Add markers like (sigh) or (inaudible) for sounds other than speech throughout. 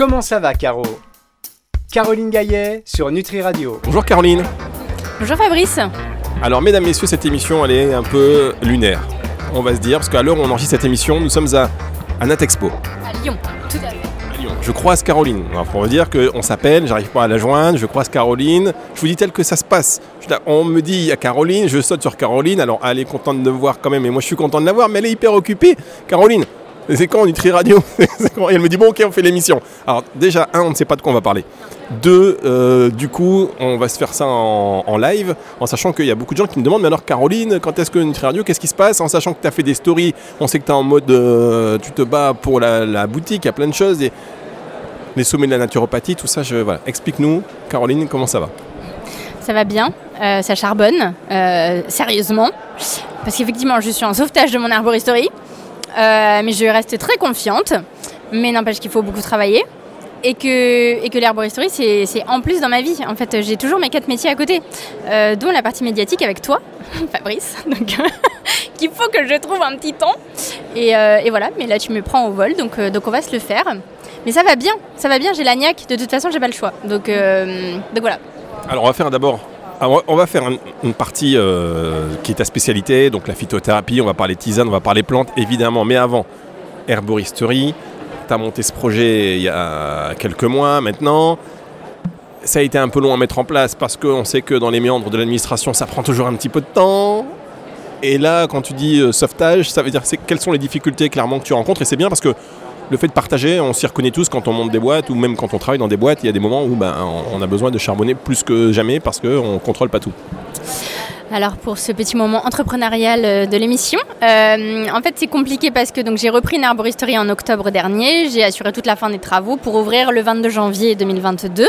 Comment ça va, Caro? Caroline Gaillet sur Nutri Radio. Bonjour Caroline. Bonjour Fabrice. Alors, mesdames, messieurs, cette émission, elle est un peu lunaire. On va se dire, parce qu'à l'heure où on enregistre cette émission, nous sommes à, à Natexpo. À Lyon, tout à fait. À Lyon. Je croise Caroline. Alors, pour dire qu'on s'appelle, j'arrive pas à la joindre, je croise Caroline. Je vous dis tel que ça se passe. Je- on me dit, il y a Caroline, je saute sur Caroline. Alors, elle est contente de me voir quand même, et moi je suis content de la voir, mais elle est hyper occupée. Caroline, c'est quand Nutri Radio (laughs) Et elle me dit, bon, ok, on fait l'émission. Alors, déjà, un, on ne sait pas de quoi on va parler. Deux, euh, du coup, on va se faire ça en, live, en sachant qu'il y a beaucoup de gens qui me demandent, mais alors Caroline, quand est-ce que Nutri Radio, qu'est-ce qui se passe En sachant que tu as fait des stories, on sait que tu es en mode, euh, tu te bats pour la, boutique, il y a plein de choses, les sommets de la naturopathie, tout ça, voilà. Explique-nous, Caroline, comment ça va? Ça va bien, euh, ça charbonne, sérieusement. Parce qu'effectivement, je suis en sauvetage de mon arboristerie. Euh, mais je reste très confiante. Mais n'empêche qu'il faut beaucoup travailler. Et que, et que l'herboristerie, c'est en plus dans ma vie. En fait, j'ai toujours mes quatre métiers à côté, euh, dont la partie médiatique avec toi, (laughs) Fabrice. Donc, (laughs) qu'il faut que je trouve un petit temps. Et, euh, et voilà, mais là, tu me prends au vol, donc, euh, donc on va se le faire. Mais ça va bien, ça va bien, j'ai la niaque. De toute façon, j'ai pas le choix. Donc, donc voilà. Alors, on va faire d'abord. On va faire un- une partie euh, qui est ta spécialité, donc la phytothérapie, on va parler tisane, on va parler plantes, évidemment, mais avant, herboristerie. Tu as monté ce projet il y a quelques mois maintenant. Ça a été un peu long à mettre en place parce qu'on sait que dans les méandres de l'administration, ça prend toujours un petit peu de temps. Et là, quand tu dis euh, sauvetage, ça veut dire quelles sont les difficultés clairement que tu rencontres? Et c'est bien parce que le fait de partager, on s'y reconnaît tous quand on monte des boîtes ou même quand on travaille dans des boîtes, il y a des moments où ben, on- a besoin de charbonner plus que jamais parce qu'on ne contrôle pas tout. Alors pour ce petit moment entrepreneurial euh, de l'émission, euh, en fait c'est compliqué parce que j'ai repris une arboristerie en octobre dernier, j'ai assuré toute la fin des travaux pour ouvrir le 22 janvier 2022.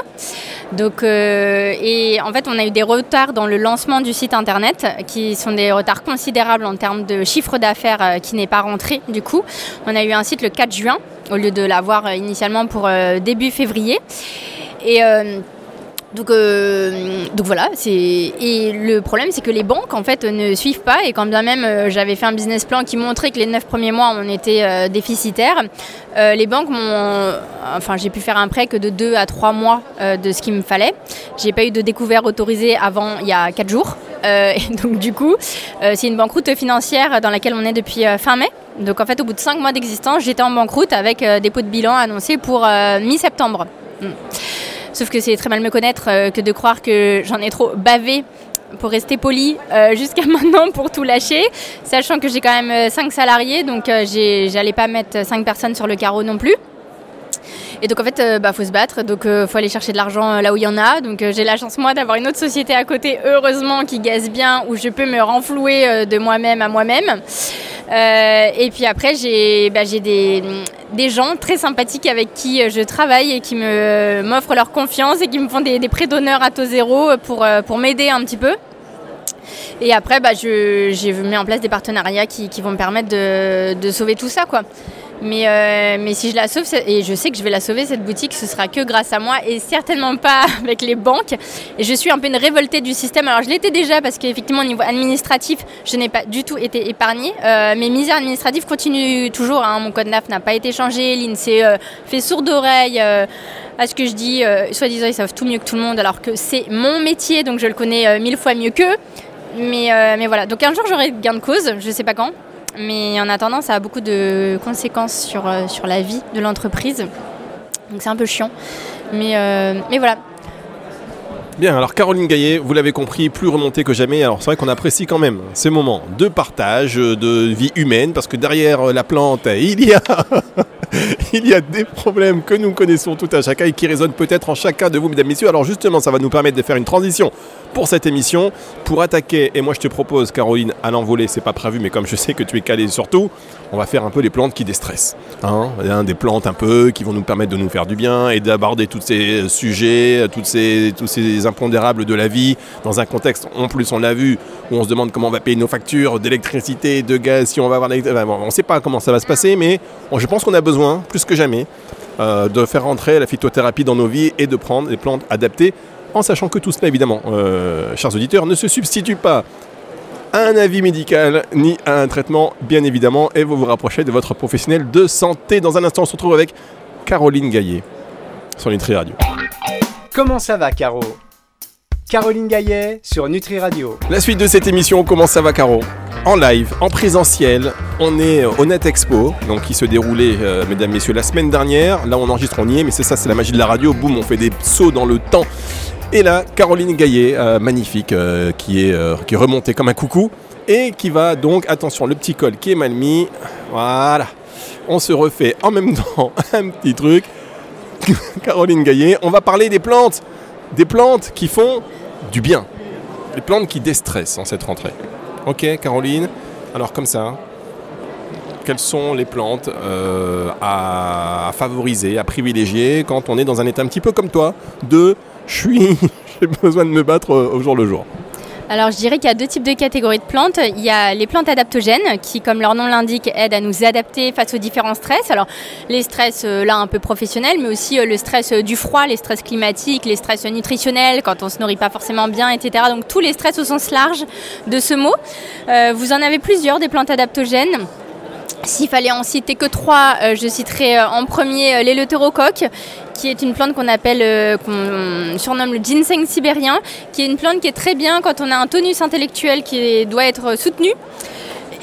Donc euh, et en fait on a eu des retards dans le lancement du site internet qui sont des retards considérables en termes de chiffre d'affaires qui n'est pas rentré du coup. On a eu un site le 4 juin au lieu de l'avoir initialement pour début février. Et donc, euh, donc voilà, c'est et le problème c'est que les banques en fait ne suivent pas et quand bien même euh, j'avais fait un business plan qui montrait que les 9 premiers mois on était euh, déficitaire, euh, les banques m'ont enfin j'ai pu faire un prêt que de 2 à 3 mois euh, de ce qu'il me fallait. J'ai pas eu de découvert autorisé avant il y a 4 jours. Et donc du coup, c'est une banqueroute financière dans laquelle on est depuis fin mai. Donc en fait au bout de 5 mois d'existence, j'étais en banqueroute avec dépôt de bilan annoncé pour mi-septembre. Mm. Sauf que c'est très mal me connaître euh, que de croire que j'en ai trop bavé pour rester poli euh, (laughs) jusqu'à maintenant pour tout lâcher, sachant que j'ai quand même 5 salariés, donc euh, j'allais pas mettre 5 personnes sur le carreau non plus. Et donc en fait, il bah, faut se battre, donc faut aller chercher de l'argent euh, là où il y en a. Donc euh, j'ai la chance moi d'avoir une autre société à côté, heureusement, qui gaze bien, où je peux me renflouer euh, de moi-même à moi-même. Euh, et puis après, j'ai bah, des, gens très sympathiques avec qui euh, je travaille et qui me m'offrent leur confiance et qui me font des, des prêts d'honneur à taux zéro pour, euh, pour m'aider un petit peu. Et après, bah, j'ai mis en place des partenariats qui, qui vont me permettre de, de sauver tout ça. Quoi. Mais, euh, mais si je la sauve, et je sais que je vais la sauver, cette boutique, ce sera que grâce à moi et certainement pas (laughs) avec les banques. Et je suis un peu une révoltée du système. Alors je l'étais déjà parce qu'effectivement au niveau administratif, je n'ai pas du tout été épargnée. Euh, mes misères administratives continuent toujours. hein. Mon code NAF n'a pas été changé. L'INSEE euh, fait sourde oreille. euh, à ce que je dis, soi-disant ils savent tout mieux que tout le monde alors que c'est mon métier donc je le connais mille fois mieux qu'eux. Mais, mais voilà, donc un jour j'aurai gain de cause, je sais pas quand. Mais en attendant, ça a beaucoup de conséquences sur, euh, sur la vie de l'entreprise. Donc c'est un peu chiant. Mais, euh, mais voilà. Bien, alors Caroline Gaillet, vous l'avez compris, plus remontée que jamais. Alors c'est vrai qu'on apprécie quand même ces moments de partage, de vie humaine, parce que derrière euh, la plante, il y a, (laughs) il y a des problèmes que nous connaissons tout à chacun et qui résonnent peut-être en chacun de vous, mesdames, messieurs. Alors justement, ça va nous permettre de faire une transition pour cette émission, pour attaquer. Et moi, je te propose, Caroline, à l'envolée, c'est pas prévu, mais comme je sais que tu es calée surtout, on va faire un peu les plantes qui déstressent. Hein des plantes un peu qui vont nous permettre de nous faire du bien et d'aborder tous ces sujets, tous ces impondérables de la vie dans un contexte, en plus on l'a vu, où on se demande comment on va payer nos factures d'électricité, de gaz, si on va avoir on ne sait pas comment ça va se passer, mais je pense qu'on a besoin, plus que jamais, euh, de faire rentrer la phytothérapie dans nos vies et de prendre des plantes adaptées, en sachant que tout cela, évidemment, euh, chers auditeurs, ne se substitue pas à un avis médical ni à un traitement, bien évidemment, et vous vous rapprochez de votre professionnel de santé. Dans un instant, on se retrouve avec Caroline Gaillet. sur Nutri Radio. Comment ça va, Caro? Caroline Gaillet sur Nutri Radio. La suite de cette émission, comment ça va, Caro? En live, en présentiel, on est au Net Expo, donc qui se déroulait, euh, mesdames, messieurs, la semaine dernière. Là, on enregistre, on y est, mais c'est ça, c'est la magie de la radio. Boum, on fait des sauts dans le temps. Et là, Caroline Gaillet, euh, magnifique, euh, qui, est, euh, qui remontée comme un coucou et qui va donc, attention, le petit col qui est mal mis. Voilà. On se refait en même temps (laughs) un petit truc. (laughs) Caroline Gaillet, on va parler des plantes. Des plantes qui font du bien. Des plantes qui déstressent en cette rentrée. Ok, Caroline Alors, comme ça, quelles sont les plantes à, favoriser, à privilégier quand on est dans un état un petit peu comme toi de (laughs) j'ai besoin de me battre euh, au jour le jour Alors je dirais qu'il y a deux types de catégories de plantes. Il y a les plantes adaptogènes qui, comme leur nom l'indique, aident à nous adapter face aux différents stress. Alors les stress euh, là un peu professionnels, mais aussi euh, le stress du froid, les stress climatiques, les stress nutritionnels quand on se nourrit pas forcément bien, etc. Donc tous les stress au sens large de ce mot. Vous en avez plusieurs des plantes adaptogènes. S'il fallait en citer que trois, euh, je citerai euh, en premier euh, l'éleutérocoque, qui est une plante qu'on appelle, euh, qu'on surnomme le ginseng sibérien, qui est une plante qui est très bien quand on a un tonus intellectuel qui doit être soutenu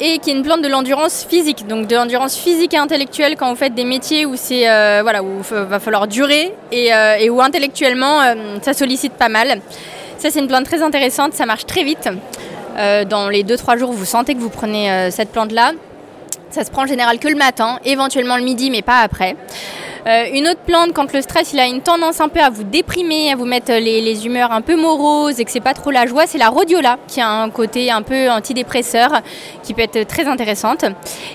et qui est une plante de l'endurance physique, donc de l'endurance physique et intellectuelle quand vous faites des métiers où c'est voilà où va falloir durer et, où intellectuellement ça sollicite pas mal. Ça c'est une plante très intéressante, ça marche très vite. Dans les 2-3 jours, vous sentez que vous prenez cette plante-là. Ça se prend en général que le matin, éventuellement le midi, mais pas après. Euh, une autre plante, quand le stress il a une tendance un peu à vous déprimer, à vous mettre les, les humeurs un peu moroses et que c'est pas trop la joie, c'est la rhodiola qui a un côté un peu antidépresseur qui peut être très intéressante.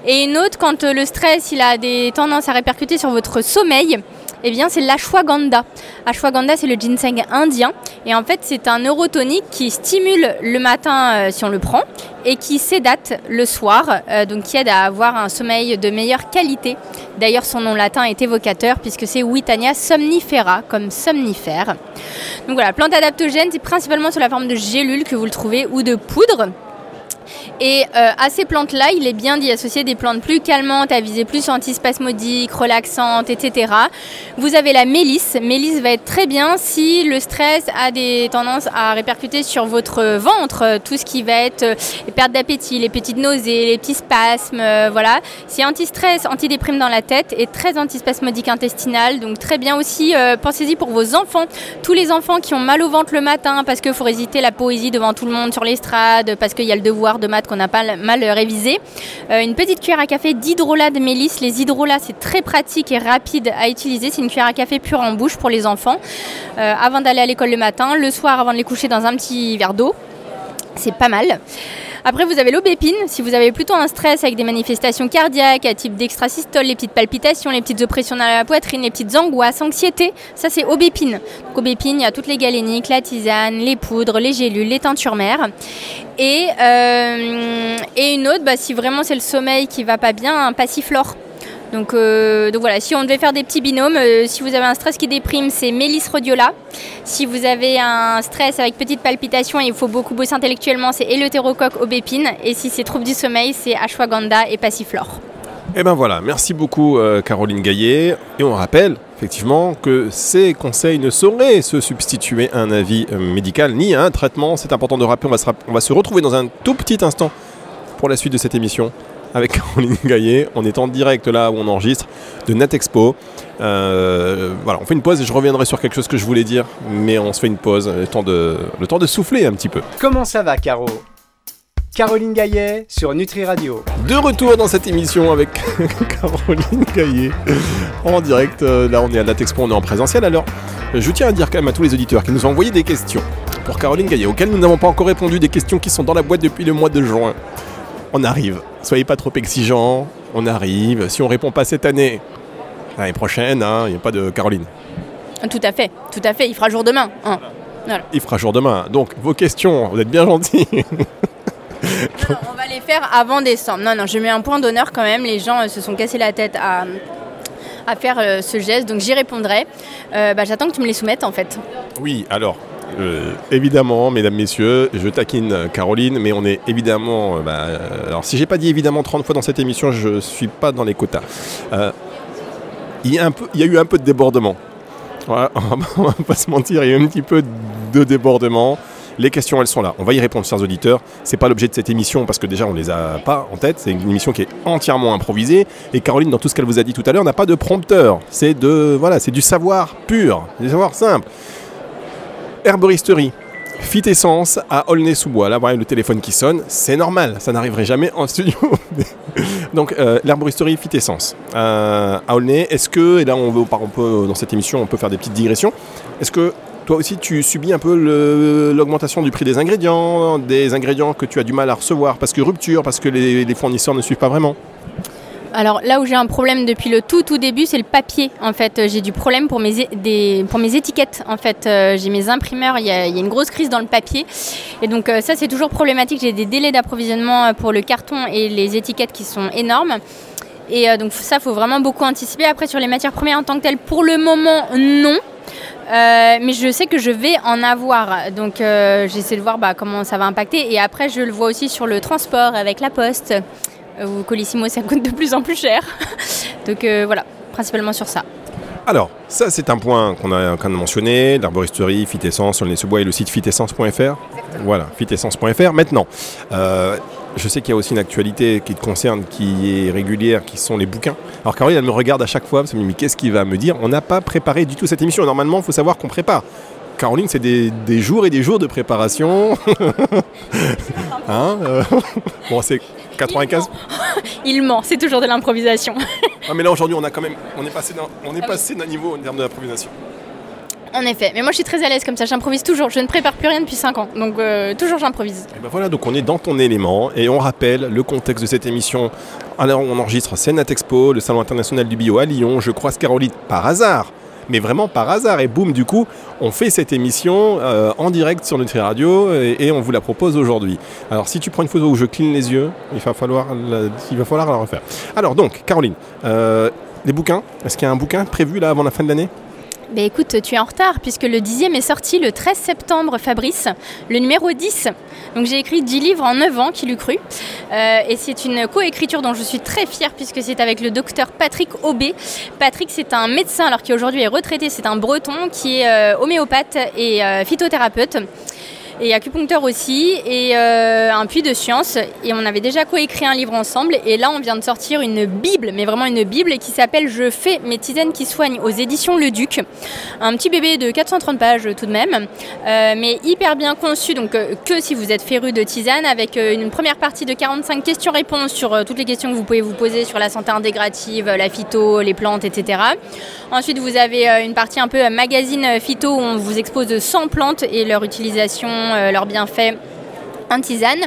Et une autre, quand euh, le stress il a des tendances à répercuter sur votre sommeil, eh bien c'est l'ashwagandha. Ashwagandha c'est le ginseng indien et en fait c'est un neurotonique qui stimule le matin euh, si on le prend et qui sédate le soir, euh, donc qui aide à avoir un sommeil de meilleure qualité. D'ailleurs, son nom latin est évocateur puisque c'est Witania somnifera, comme somnifère. Donc voilà, plante adaptogène, c'est principalement sous la forme de gélules que vous le trouvez ou de poudre. Et euh, à ces plantes-là, il est bien d'y associer des plantes plus calmantes, à viser plus antispasmodiques, relaxantes, etc. Vous avez la mélisse. Mélisse va être très bien si le stress a des tendances à répercuter sur votre ventre, tout ce qui va être euh, les pertes d'appétit, les petites nausées, les petits spasmes, euh, voilà. C'est anti-stress, antidéprime dans la tête et très antispasmodique intestinal. Donc très bien aussi, pensez-y pour vos enfants. Tous les enfants qui ont mal au ventre le matin parce qu'il faut réciter la poésie devant tout le monde sur l'estrade, parce qu'il y a le devoir de maths qu'on n'a pas mal révisé. Euh, une petite cuillère à café d'hydrolat de mélisse. Les hydrolats, c'est très pratique et rapide à utiliser. C'est une cuillère à café pure en bouche pour les enfants. Euh, avant d'aller à l'école le matin, le soir avant de les coucher dans un petit verre d'eau. C'est pas mal. Après, vous avez l'aubépine. Si vous avez plutôt un stress avec des manifestations cardiaques, à type d'extrasystole, les petites palpitations, les petites oppressions dans la poitrine, les petites angoisses, anxiété, ça c'est aubépine. Donc, aubépine, il y a toutes les galéniques, la tisane, les poudres, les gélules, les teintures mères. Et, euh, et une autre, bah, si vraiment c'est le sommeil qui va pas bien, un passiflore. Donc, euh, donc voilà, si on devait faire des petits binômes, euh, si vous avez un stress qui déprime, c'est Mélis rhodiola. Si vous avez un stress avec petites palpitations et il faut beaucoup bosser intellectuellement, c'est éleutérocoque aubépine. Et si c'est trouble du sommeil, c'est ashwagandha et passiflore. Et ben voilà, merci beaucoup euh, Caroline Gaillet. Et on rappelle effectivement que ces conseils ne sauraient se substituer à un avis médical ni à un traitement. C'est important de rappeler, on va se retrouver dans un tout petit instant pour la suite de cette émission avec (laughs) Caroline Gaillet. On est en direct là où on enregistre de NetExpo. Euh, voilà, on fait une pause et je reviendrai sur quelque chose que je voulais dire, mais on se fait une pause, le temps de, le temps de souffler un petit peu. Comment ça va, Caro? Caroline Gaillet sur Nutri Radio. De retour dans cette émission avec (laughs) Caroline Gaillet en direct. Euh, Là, on est à la Texpo, on est en présentiel. Alors, je tiens à dire quand même à tous les auditeurs qui nous ont envoyé des questions pour Caroline Gaillet, auxquelles nous n'avons pas encore répondu, des questions qui sont dans la boîte depuis le mois de juin. On arrive. Soyez pas trop exigeants. On arrive. Si on répond pas cette année, l'année prochaine, hein, il n'y a pas de Caroline. Tout à fait, tout à fait. Il fera jour demain. hein. Il fera jour demain. Donc, vos questions, vous êtes bien gentils. (laughs) Non, on va les faire avant décembre. Non, non, je mets un point d'honneur quand même. Les gens euh, se sont cassés la tête à, à faire euh, ce geste, donc j'y répondrai. Euh, bah, J'attends que tu me les soumettes en fait. Oui, alors, euh, évidemment, mesdames, messieurs, je taquine Caroline, mais on est évidemment. euh, bah, euh, alors, si j'ai pas dit évidemment 30 fois dans cette émission, je suis pas dans les quotas. Il, y a y a eu un peu de débordement. (laughs) On va pas se mentir, il y a un petit peu de débordement. Les questions, elles sont là. On va y répondre, chers auditeurs. C'est pas l'objet de cette émission parce que déjà, on les a pas en tête. C'est une émission qui est entièrement improvisée. Et Caroline, dans tout ce qu'elle vous a dit tout à l'heure, n'a pas de prompteur. C'est de, voilà, c'est du savoir pur, du savoir simple. Herboristerie. Fit Essence à Aulnay-sous-Bois. Là, voilà le téléphone qui sonne. C'est normal, ça n'arriverait jamais en (laughs) studio. Donc, euh, l'herboristerie Fit Essence euh, à Aulnay. Est-ce que, et là, on, veut, on peut, dans cette émission, on peut faire des petites digressions. Est-ce que toi aussi, tu subis un peu l'augmentation du prix des ingrédients, des ingrédients que tu as du mal à recevoir parce que rupture, parce que les fournisseurs ne suivent pas vraiment? Alors là où j'ai un problème depuis le tout tout début, c'est le papier. En fait, Euh, j'ai du problème pour mes, pour mes étiquettes. En fait, Euh, j'ai mes imprimeurs, il y, a, une grosse crise dans le papier. Et donc euh, ça, c'est toujours problématique. J'ai des délais d'approvisionnement pour le carton et les étiquettes qui sont énormes. Et donc ça, faut vraiment beaucoup anticiper. Après, sur les matières premières en tant que telles, pour le moment, non. Mais je sais que je vais en avoir. Donc j'essaie de voir bah, comment ça va impacter. Et après, je le vois aussi sur le transport avec la poste. Euh, Ou Colissimo, ça coûte de plus en plus cher. (laughs) Donc euh, voilà, principalement sur ça. Alors, ça c'est un point qu'on a, qu'on a mentionné, l'arboristerie, Fitessence, on les sous bois et le site fitessence.fr. Voilà, fitessence.fr. Maintenant, euh, je sais qu'il y a aussi une actualité qui te concerne, qui est régulière, qui sont les bouquins. Alors Caroline, elle me regarde à chaque fois, parce qu'elle me dit, mais qu'est-ce qu'il va me dire? On n'a pas préparé du tout cette émission. Normalement, il faut savoir qu'on prépare. Caroline, c'est des, des jours et des jours de préparation. (laughs) hein? Euh, (laughs) Bon, c'est 95? (laughs) Il ment, c'est toujours de l'improvisation. Ah, mais là aujourd'hui, on a quand même, on est passé d'un, on est passé d'un niveau en termes d'improvisation. en effet, mais moi je suis très à l'aise comme ça, j'improvise toujours. Je ne prépare plus rien depuis 5 ans, donc euh, toujours j'improvise. Et ben voilà, donc on est dans ton élément et on rappelle le contexte de cette émission. Alors on enregistre Sénat Expo, le salon international du bio à Lyon. Je croise Caroline par hasard, mais vraiment par hasard. Et boum, du coup, on fait cette émission euh, en direct sur Nutri Radio et, on vous la propose aujourd'hui. Alors si tu prends une photo où je cligne les yeux, il va falloir la, il va falloir la refaire. Alors donc, Caroline, euh, les bouquins, est-ce qu'il y a un bouquin prévu là avant la fin de l'année? Bah écoute, tu es en retard puisque le dixième est sorti le 13 septembre, Fabrice, le numéro 10. Donc j'ai écrit 10 livres en 9 ans, qui l'eût cru. Euh, et c'est une coécriture dont je suis très fière puisque c'est avec le docteur Patrick Aubé. Patrick, c'est un médecin alors qui aujourd'hui est retraité, c'est un breton qui est euh, homéopathe et euh, phytothérapeute. Et acupuncteur aussi, et euh, un puits de science. Et on avait déjà coécrit un livre ensemble. Et là, on vient de sortir une Bible, mais vraiment une Bible, qui s'appelle Je fais mes tisanes qui soignent aux éditions Le Duc. Un petit bébé de 430 pages tout de même, euh, mais hyper bien conçu. Donc, euh, que si vous êtes féru de tisane, avec une première partie de 45 questions-réponses sur toutes les questions que vous pouvez vous poser sur la santé intégrative, la phyto, les plantes, etc. Ensuite, vous avez une partie un peu magazine phyto où on vous expose 100 plantes et leur utilisation, leurs bienfaits en tisane.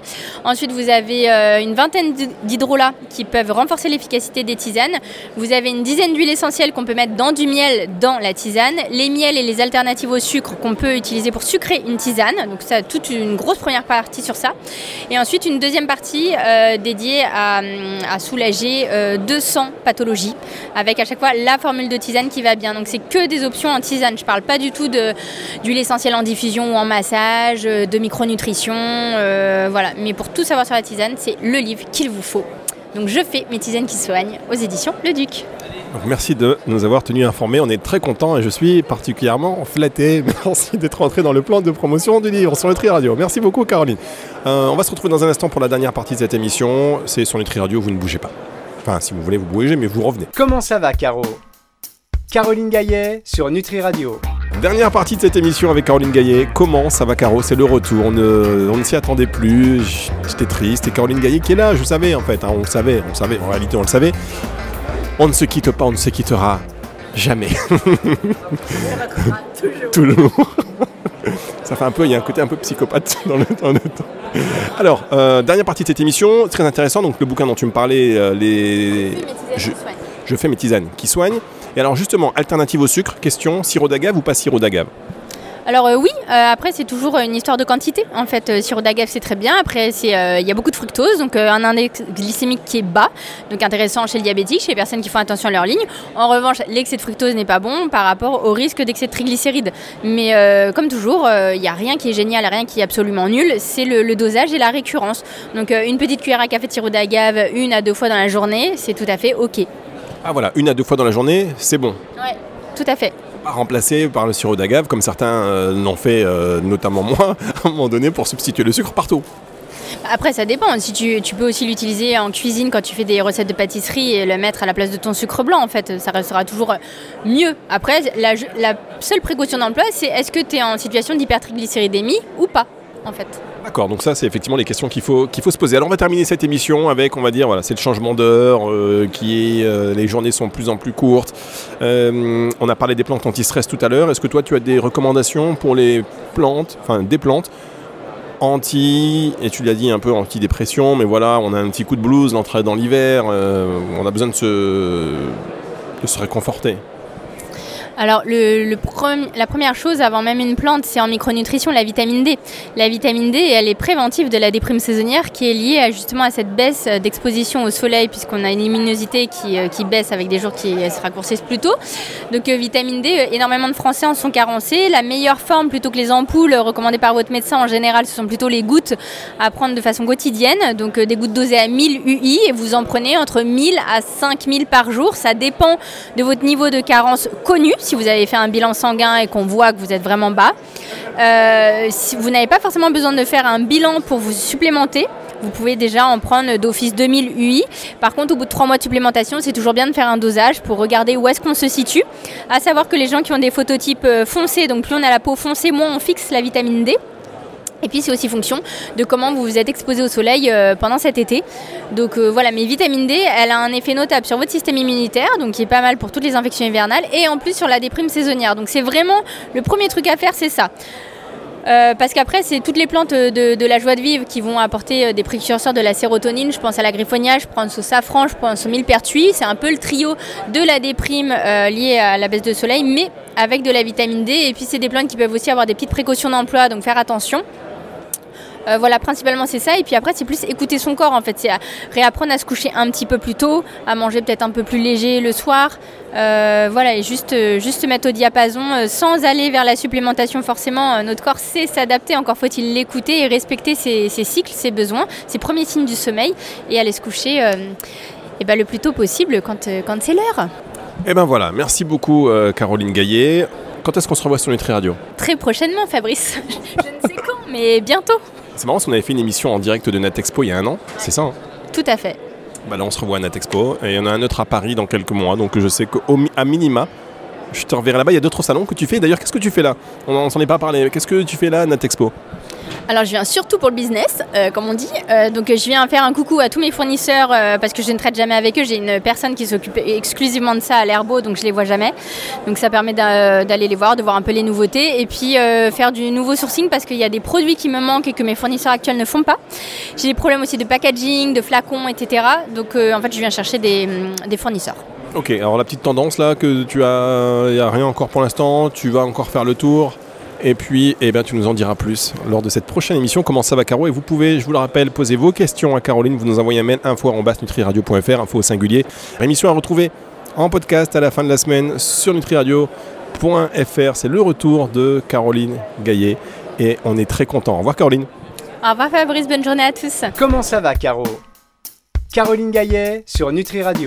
Ensuite, vous avez euh, une vingtaine d'hy- d'hydrolats qui peuvent renforcer l'efficacité des tisanes. Vous avez une dizaine d'huiles essentielles qu'on peut mettre dans du miel dans la tisane. Les miels et les alternatives au sucre qu'on peut utiliser pour sucrer une tisane. Donc ça, toute une grosse première partie sur ça. Et ensuite, une deuxième partie euh, dédiée à, hum, soulager euh, 200 pathologies avec à chaque fois la formule de tisane qui va bien. Donc c'est que des options en tisane. Je parle pas du tout d'huile essentielle en diffusion ou en massage, euh, de micronutrition, euh, voilà. Mais pour tout savoir sur la tisane, c'est le livre qu'il vous faut. Donc je fais mes tisanes qui soignent aux éditions Le Duc. Donc, merci de nous avoir tenus informés. On est très contents et je suis particulièrement flatté. (laughs) Merci d'être rentré dans le plan de promotion du livre sur Nutri Radio. Merci beaucoup, Caroline. Euh, on va se retrouver dans un instant pour la dernière partie de cette émission. C'est sur Nutri Radio, vous ne bougez pas. Enfin, si vous voulez, vous bougez, mais vous revenez. Comment ça va, Caro? Caroline Gaillet sur Nutri Radio. Dernière partie de cette émission avec Caroline Gaillet. Comment ça va, Caro C'est le retour. On ne, on ne s'y attendait plus. J'étais triste. Et Caroline Gaillet qui est là, je savais en fait. hein, on le savait, on le savait. En réalité, on le savait. On ne se quitte pas, on ne se quittera jamais. (laughs) toujours. Ça fait un peu, il y a un côté un peu psychopathe dans le, dans le temps. Alors, euh, dernière partie de cette émission, très intéressant. Donc, le bouquin dont tu me parlais, euh, les... Je- je fais mes tisanes qui soignent. Alors, justement, alternative au sucre, question sirop d'agave ou pas sirop d'agave? Alors euh, oui, euh, après c'est toujours une histoire de quantité. En fait, euh, sirop d'agave c'est très bien. Après il y a beaucoup de fructose, donc un index glycémique qui est bas, donc intéressant chez le diabétique, chez les personnes qui font attention à leur ligne. En revanche, l'excès de fructose n'est pas bon par rapport au risque d'excès de triglycérides. Mais comme toujours, il n'y a rien qui est génial, rien qui est absolument nul. C'est le, le dosage et la récurrence. Donc une petite cuillère à café de sirop d'agave, une à deux fois dans la journée, c'est tout à fait ok. Ah voilà, une à deux fois dans la journée, c'est bon. Ouais, tout à fait. pas remplacer par le sirop d'agave comme certains euh, l'ont fait, euh, notamment moi, (laughs) à un moment donné, pour substituer le sucre partout. Après, ça dépend. Si tu, tu peux aussi l'utiliser en cuisine quand tu fais des recettes de pâtisserie et le mettre à la place de ton sucre blanc, en fait, ça restera toujours mieux. Après, la, la seule précaution d'emploi, c'est est-ce que tu es en situation d'hypertriglycéridémie ou pas, D'accord, donc ça c'est effectivement les questions qu'il faut, qu'il faut se poser. Alors on va terminer cette émission avec, on va dire, voilà, c'est le changement d'heure, euh, euh, les journées sont de plus en plus courtes. Euh, on a parlé des plantes anti-stress tout à l'heure. Est-ce que toi tu as des recommandations pour les plantes, enfin des plantes anti, et tu l'as dit un peu anti-dépression, mais voilà, on a un petit coup de blues, l'entrée dans l'hiver, on a besoin de se, de se réconforter. Alors, la première chose avant même une plante, c'est en micronutrition la vitamine D. La vitamine D, elle est préventive de la déprime saisonnière qui est liée justement à cette baisse d'exposition au soleil, puisqu'on a une immunosité qui, euh, qui, baisse avec des jours qui se raccourcissent plus tôt. Donc, euh, vitamine D, euh, énormément de Français en sont carencés. La meilleure forme, plutôt que les ampoules recommandées par votre médecin en général, ce sont plutôt les gouttes à prendre de façon quotidienne. Donc, des gouttes dosées à 1000 UI et vous en prenez entre 1000 à 5000 par jour. Ça dépend de votre niveau de carence connu si vous avez fait un bilan sanguin et qu'on voit que vous êtes vraiment bas. Euh, si vous n'avez pas forcément besoin de faire un bilan pour vous supplémenter. Vous pouvez déjà en prendre d'office 2000 UI. Par contre, au bout de trois mois de supplémentation, c'est toujours bien de faire un dosage pour regarder où est-ce qu'on se situe. À savoir que les gens qui ont des phototypes euh, foncés, donc plus on a la peau foncée, moins on fixe la vitamine D. Et puis c'est aussi fonction de comment vous vous êtes exposé au soleil euh, pendant cet été. Donc euh, voilà, mais vitamine D, elle a un effet notable sur votre système immunitaire, donc qui est pas mal pour toutes les infections hivernales, et en plus sur la déprime saisonnière. Donc c'est vraiment le premier truc à faire, c'est ça. Euh, parce qu'après, c'est toutes les plantes de, la joie de vivre qui vont apporter des précurseurs de la sérotonine. Je pense à la griffonia, je pense au safran, je pense au millepertuis. C'est un peu le trio de la déprime liée à la baisse de soleil, mais avec de la vitamine D. Et puis, c'est des plantes qui peuvent aussi avoir des petites précautions d'emploi, donc faire attention. Euh, voilà, principalement c'est ça. Et puis après, c'est plus écouter son corps en fait. C'est réapprendre à se coucher un petit peu plus tôt, à manger peut-être un peu plus léger le soir. Euh, voilà, et juste, euh, juste se mettre au diapason sans aller vers la supplémentation forcément. notre corps sait s'adapter, encore faut-il l'écouter et respecter ses, cycles, ses besoins, ses premiers signes du sommeil et aller se coucher et ben, le plus tôt possible quand, quand c'est l'heure. Et eh ben voilà, merci beaucoup Caroline Gaillet. Quand est-ce qu'on se revoit sur Nutri Radio? Très prochainement Fabrice. (laughs) Je ne sais quand, mais bientôt. C'est marrant parce qu'on avait fait une émission en direct de Natexpo il y a un an, c'est ça hein Tout à fait. Bah là, on se revoit à Natexpo et il y en a un autre à Paris dans quelques mois, donc je sais qu'à minima, je te reverrai là-bas. Il y a d'autres salons que tu fais. D'ailleurs, qu'est-ce que tu fais là? On s'en est pas parlé. Qu'est-ce que tu fais là Natexpo? Alors je viens surtout pour le business, euh, comme on dit. Euh, donc je viens faire un coucou à tous mes fournisseurs euh, parce que je ne traite jamais avec eux. J'ai une personne qui s'occupe exclusivement de ça à l'Herbo, donc je les vois jamais. Donc ça permet d'aller les voir, de voir un peu les nouveautés et puis faire du nouveau sourcing parce qu'il y a des produits qui me manquent et que mes fournisseurs actuels ne font pas. J'ai des problèmes aussi de packaging, de flacons, etc. Donc en fait je viens chercher des fournisseurs. Ok, alors la petite tendance là que tu as, il n'y a rien encore pour l'instant, tu vas encore faire le tour. Et puis, eh ben, tu nous en diras plus lors de cette prochaine émission. Comment ça va, Caro? Et vous pouvez, je vous le rappelle, poser vos questions à Caroline. Vous nous envoyez un mail info nutriradio.fr, info au singulier. Émission à retrouver en podcast à la fin de la semaine sur nutriradio.fr. C'est le retour de Caroline Gaillet et on est très content. Au revoir, Caroline. Au revoir, Fabrice. Bonne journée à tous. Comment ça va, Caro? Caroline Gaillet sur Nutri Radio.